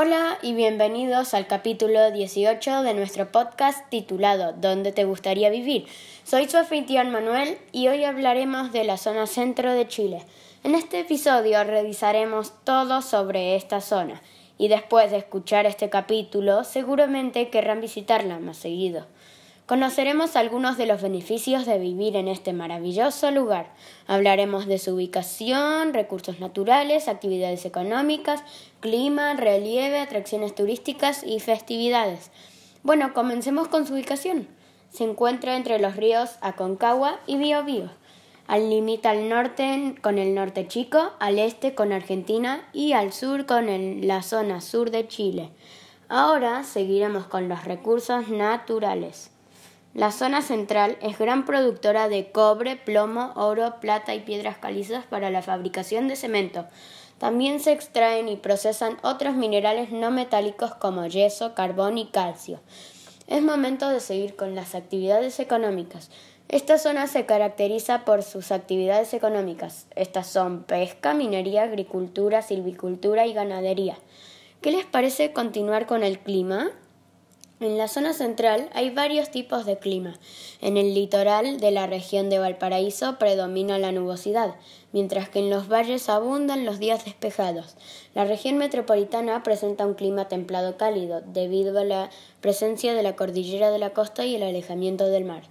Hola y bienvenidos al capítulo 18 de nuestro podcast titulado ¿Dónde te gustaría vivir? Soy su anfitrión Manuel y hoy hablaremos de la zona centro de Chile. En este episodio revisaremos todo sobre esta zona y después de escuchar este capítulo seguramente querrán visitarla más seguido. Conoceremos algunos de los beneficios de vivir en este maravilloso lugar. Hablaremos de su ubicación, recursos naturales, actividades económicas, clima, relieve, atracciones turísticas y festividades. Bueno, comencemos con su ubicación. Se encuentra entre los ríos Aconcagua y Biobío. Al limita al norte con el norte chico, al este con Argentina y al sur con la zona sur de Chile. Ahora seguiremos con los recursos naturales. La zona central es gran productora de cobre, plomo, oro, plata y piedras calizas para la fabricación de cemento. También se extraen y procesan otros minerales no metálicos como yeso, carbón y calcio. Es momento de seguir con las actividades económicas. Esta zona se caracteriza por sus actividades económicas. Estas son pesca, minería, agricultura, silvicultura y ganadería. ¿Qué les parece continuar con el clima? En la zona central hay varios tipos de clima. En el litoral de la región de Valparaíso predomina la nubosidad, mientras que en los valles abundan los días despejados. La región metropolitana presenta un clima templado cálido, debido a la presencia de la cordillera de la costa y el alejamiento del mar.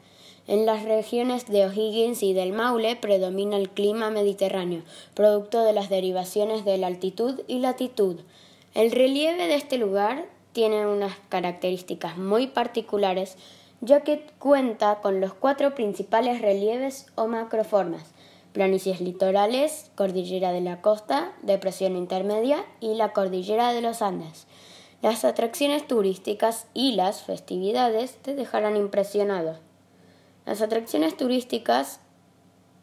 En las regiones de O'Higgins y del Maule predomina el clima mediterráneo, producto de las derivaciones de la altitud y latitud. El relieve de este lugar tiene unas características muy particulares, ya que cuenta con los cuatro principales relieves o macroformas, planicies litorales, cordillera de la costa, depresión intermedia y la cordillera de los Andes. Las atracciones turísticas y las festividades te dejarán impresionado. Las atracciones turísticas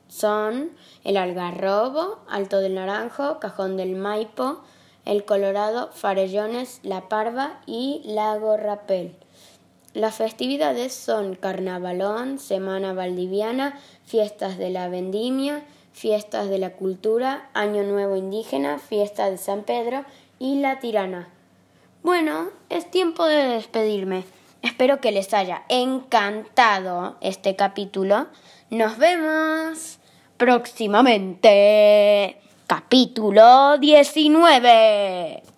son el Algarrobo, Alto del Naranjo, Cajón del Maipo, el Colorado, Farellones, La Parva y Lago Rapel. Las festividades son Carnavalón, Semana Valdiviana, Fiestas de la Vendimia, Fiestas de la Cultura, Año Nuevo Indígena, Fiesta de San Pedro y La Tirana. Bueno, es tiempo de despedirme. Espero que les haya encantado este capítulo. Nos vemos próximamente capítulo 19.